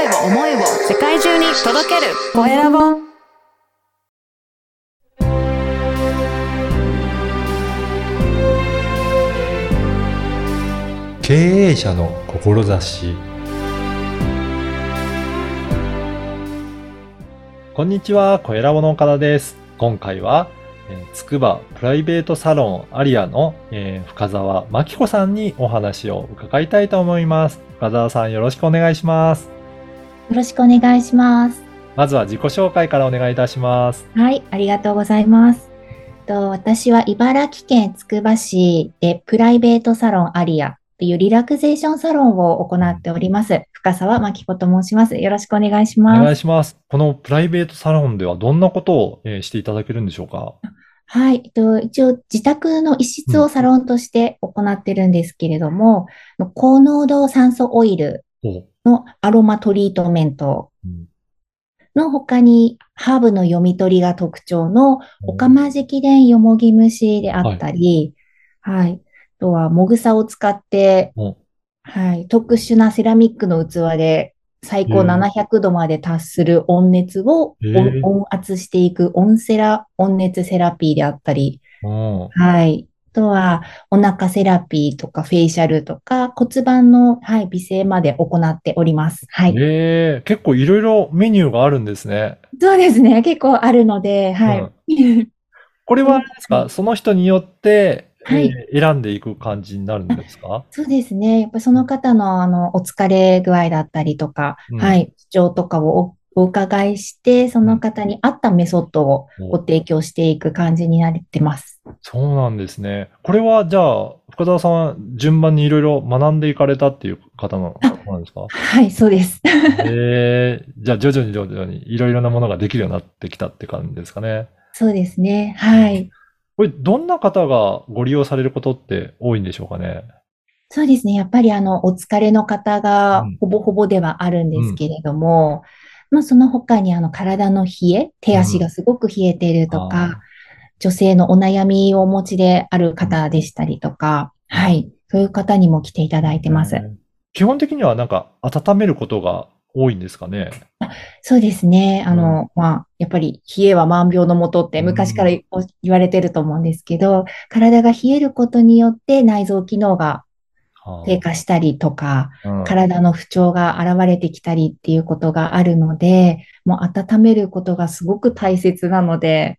声を思いを世界中に届けるコエラボ経営者の志こんにちは、小ラボの岡田です。今回は、えー、つくばプライベートサロンアリアの、えー深澤真紀子さんにお話を伺いたいと思います。深澤さんよろしくお願いします。よろしくお願いします。まずは自己紹介からお願いいたします。はい、ありがとうございます。と私は茨城県つくば市でプライベートサロンアリアというリラクゼーションサロンを行っております。深澤真紀子と申します。よろしくお願いしお願ます。いします。このプライベートサロンではどんなことを、えーしていただけるんでしょうか？はい、えっと、一応自宅の一室をサロンとして行ってるんですけれども、高濃度酸素オイルおのアロマトリートメント。うん。の他にハーブの読み取りが特徴のオカマジキ伝よもぎ虫であったり、はい。あとは、もぐさを使って、おはい。特殊なセラミックの器で、最高へー700度まで達する温熱を温温圧していく温セラ、温熱セラピーであったり、うん。はい。あとは、お腹セラピーとかフェイシャルとか骨盤の、はい、美声まで行っております。はい。えー、結構いろいろメニューがあるんですね。そうですね。結構あるので、はい。これはあれですか、その人によって、はいえー選んでいく感じになるんですか？そうですね。やっぱりその方の、あの、お疲れ具合だったりとか、うんはい、主張とかをおお伺いして、その方に合ったメソッドをうんご提供していく感じになってます。そうなんですね。これはじゃあ、深澤さんは順番にいろいろ学んでいかれたっていう方ななんですか？はい、そうです。えー、じゃあ徐々に徐々にいろいろなものができるようになってきたって感じですかね。そうですね。はい。これ、どんな方がご利用されることって多いんでしょうかね？そうですね。やっぱりあの、お疲れの方がうんほぼほぼではあるんですけれども、まあその他にあの、体の冷え、手足がすごく冷えているとあか、女性のお悩みをお持ちである方でしたりとか、はい。そういう方にも来ていただいてます。うん基本的にはなんか温めることが多いんですかね？そうですね。あの、まあ、やっぱり冷えは万病のもとって昔から言言われてると思うんですけど、体が冷えることによって内臓機能がはあ低下したりとか、うん体の不調が現れてきたりっていうことがあるので、もう温めることがすごく大切なので、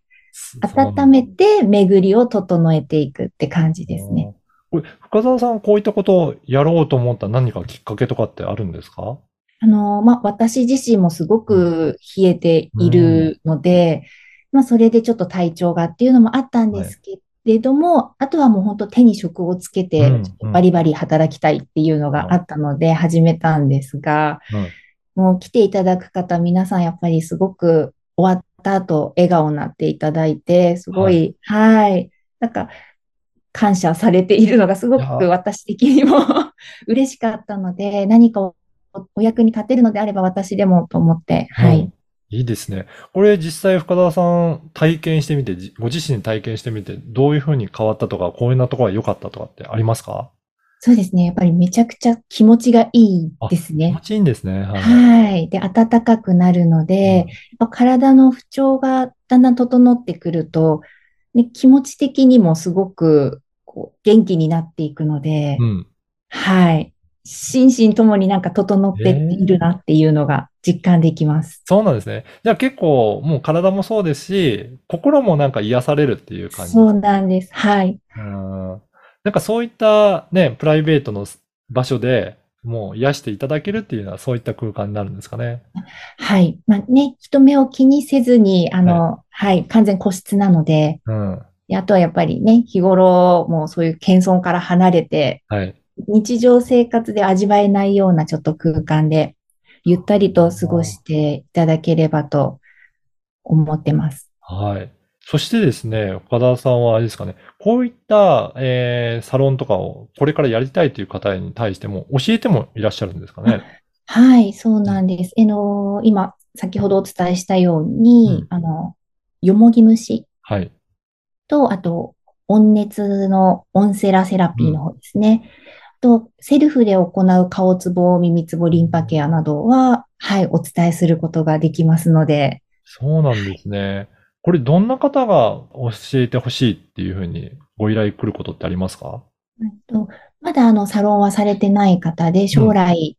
温めて巡りを整えていくって感じですね。。これ、深澤さん、こういったことをやろうと思った何かきっかけとかってあるんですか？あの、まあ、私自身もすごく冷えているので、まあ、それでちょっと体調がっていうのもあったんですけれども、あとはもう本当手に職をつけてうん、バリバリ働きたいっていうのがあったので始めたんですが、うんもう来ていただく方、皆さんやっぱりすごく終わった後、笑顔になっていただいて、すごい、はい、なんか、感謝されているのがすごく私的にも 嬉しかったので、何かおお役に立てるのであれば私でもと思って、はい。うんいいですね。これ実際深澤さん体験してみて、じご自身体験してみて、どういうふうに変わったとか、こういうなところが良かったとかってありますか？そうですね。やっぱりめちゃくちゃ気持ちがいいです気持ね。ちいいんですね。はい。はい。で、暖かくなるので、体の不調がだんだん整ってくると、ね、気持ち的にもすごくこう元気になっていくので、うん。はい。心身ともになんか整っているなっていうのが実感できます。そうなんですね。じゃあ結構もう体もそうですし、心もなんか癒されるっていう感じ。そうなんです。はい。うんなんかそういったね、プライベートの場所でもう癒していただけるっていうのはそういった空間になるんですかね？はい。まあね、人目を気にせずに、あの、はい、完全個室なので、うん。であとはやっぱりね、日頃もうそういう謙遜から離れて、はい。日常生活で味わえないようなちょっと空間で、ゆったりと過ごしていただければと思ってます。はい。そしてですね、岡田さんはあれですかね、こういった、えーサロンとかをこれからやりたいという方に対しても教えてもいらっしゃるんですかね。はい、そうなんです。あの、今、先ほどお伝えしたように、あの、よもぎ虫はい。と、あと、温熱のオンセラセラピーの方ですね。と、セルフで行う顔つぼ、耳つぼ、リンパケアなどは、はい、お伝えすることができますので、そうなんですね。これどんな方が教えてほしいっていうふうにご依頼来ることってありますか？うんとまだあの、サロンはされてない方で、将来、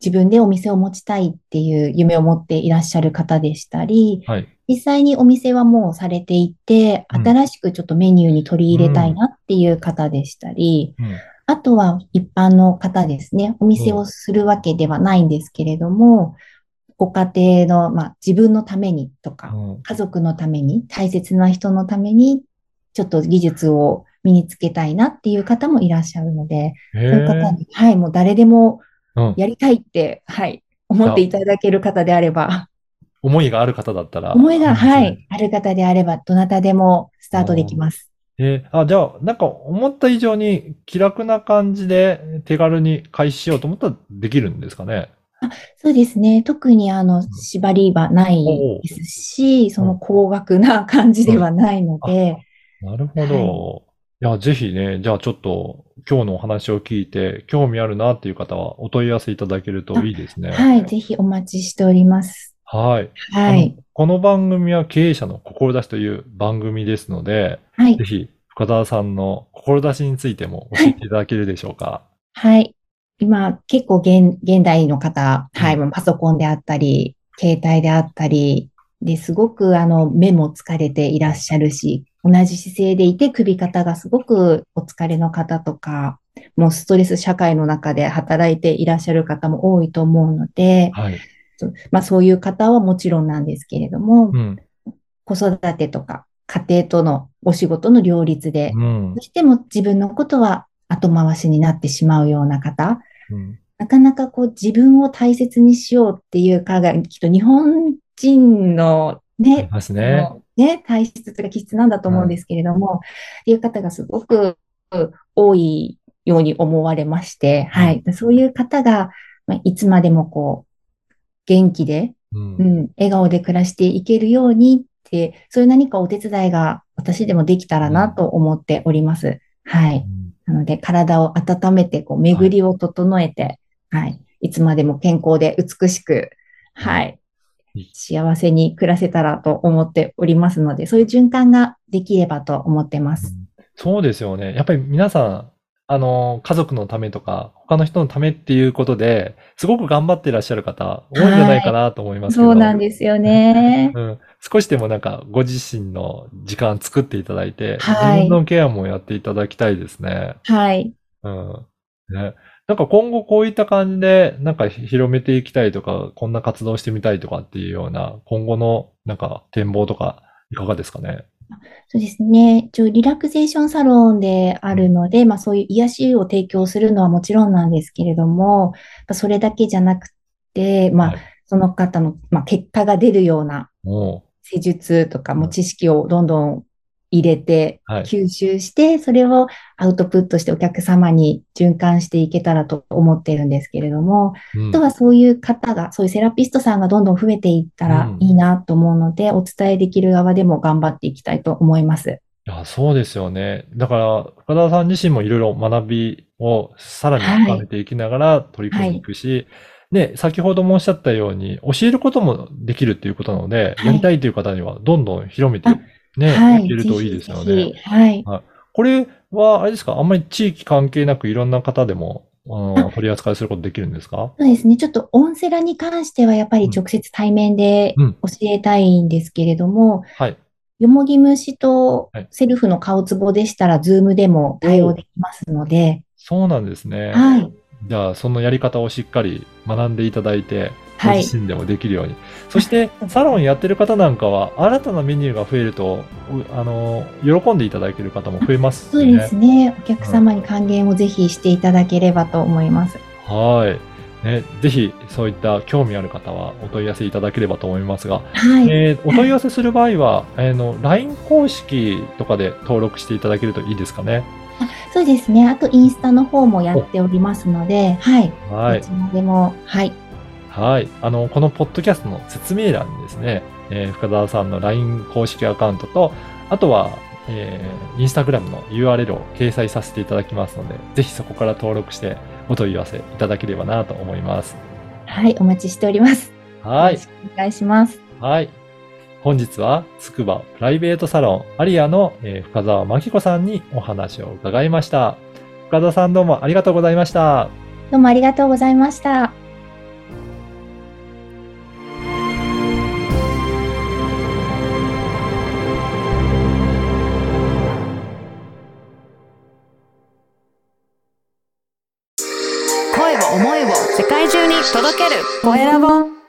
自分でお店を持ちたいっていう夢を持っていらっしゃる方でしたり、はい。実際にお店はもうされていて、うん新しくちょっとメニューに取り入れたいなっていう方でしたり、うん。あとは一般の方ですね。お店をするわけではないんですけれども、ご家庭の、まあ、自分のためにとか、うん家族のために、大切な人のために、ちょっと技術を身につけたいなっていう方もいらっしゃるので、へそういう方え。に、はい、もう誰でもうん。やりたいって、はい、思っていただける方であれば、思いがある方だったら。思いが、はい、ある方であれば、どなたでもスタートできます。えーあ、じゃあ、なんか思った以上に気楽な感じで手軽に開始しようと思ったらできるんですかね？そうですね。特にあの、縛りはないですし、その高額な感じではないので、なるほど。いや、ぜひね、じゃあちょっと今日のお話を聞いて興味あるなっていう方はお問い合わせいただけるといいですね。はい、ぜひお待ちしております。はい。はい。この番組は経営者の志という番組ですので、はいぜ。ひ深澤さんの志についても教えていただけるでしょうか？はい。今、結構現、現代の方、はい、うんパソコンであったり、携帯であったり、で、すごくあの、目も疲れていらっしゃるし、同じ姿勢でいて首肩がすごくお疲れの方とか、もうストレス社会の中で働いていらっしゃる方も多いと思うので、はい。そうまあそういう方はもちろんなんですけれども、うん。子育てとか家庭とのお仕事の両立で、うんどう。しても自分のことは後回しになってしまうような方、うんなかなかこう自分を大切にしようっていう考え、きっと日本人のね、ね。ね、体質とか気質なんだと思うんですけれども、っていう方がすごく多いように思われまして、はい。そういう方が、まあ、いつまでもこう、元気で、うんうん、笑顔で暮らしていけるようにって、そういう何かお手伝いが私でもできたらなと思っております。はい。なので、体を温めて、こう、巡りを整えて、はい。いつまでも健康で美しく、はい。幸せに暮らせたらと思っておりますので、そういう循環ができればと思ってます。そうですよね。やっぱり皆さん、あの、家族のためとか、他の人のためっていうことで、すごく頑張っていらっしゃる方、多いんじゃないかなと思いますけど。そうなんですよね。うん、少しでもなんかご自身の時間作っていただいて、はい自分のケアもやっていただきたいですね。はい。うん。ね。なんか今後こういった感じで、なんか広めていきたいとか、こんな活動してみたいとかっていうような、今後のなんか展望とか、いかがですかね？そうですね。一応、リラクゼーションサロンであるので、まあそういう癒しを提供するのはもちろんなんですけれども、それだけじゃなくて、まあはい、その方の、まあ、結果が出るようなも施術とかも知識をどんどん入れて、はい。吸収して、それをアウトプットしてお客様に循環していけたらと思っているんですけれども、う、うん。あとはそういう方が、そういうセラピストさんがどんどん増えていったらいいなと思うので、お伝えできる側でも頑張っていきたいと思います。いや、そうですよね。だから、深田さん自身もいろいろ学びをさらに深めていきながら取り組んでいくし、ね、先ほどもおっしゃったように、教えることもできるっていうことなので、はい。やりたいという方にはどんどん広めてあね、はいい。けるといいですよぜね。はい。これは、あれですか？あんまり地域関係なくいろんな方でも、あの取り扱いすることできるんですか？そうですね。ちょっとオンセラに関してはやっぱり直接対面でうん教えたいんですけれども、はい。よもぎ蒸しとはいセルフの顔ツボでしたら、ズームでも対応できますので、そうなんですね。はい。じゃあ、そのやり方をしっかり学んでいただいて、ごはい。自身でもできるように。そして、サロンやってる方なんかは、新たなメニューが増えると、うあの、喜んでいただける方も増えますそうね。ですね。お客様に還元をぜひしていただければと思います。はい。ね、ぜひ、そういった興味ある方はお問い合わせいただければと思いますが、はい。えーお問い合わせする場合は、あの、LINE 公式とかで登録していただけるといいですかね。そうですね。あと、インスタの方もやっておりますので、はい。はいどち。らでも、はい。はい。あの、このポッドキャストの説明欄にですね、えー深澤さんの LINE 公式アカウントと、あとは、えー、インスタグラムの URL を掲載させていただきますので、ぜひそこから登録してお問い合わせいただければなと思います。はい、お待ちしております。はいよろ。しくお願いします。はい。本日は、つくばプライベートサロンアリアの、えー深澤真紀子さんにお話を伺いました。深澤さんどうもありがとうございました。どうもありがとうございました。届ける。コエラボ。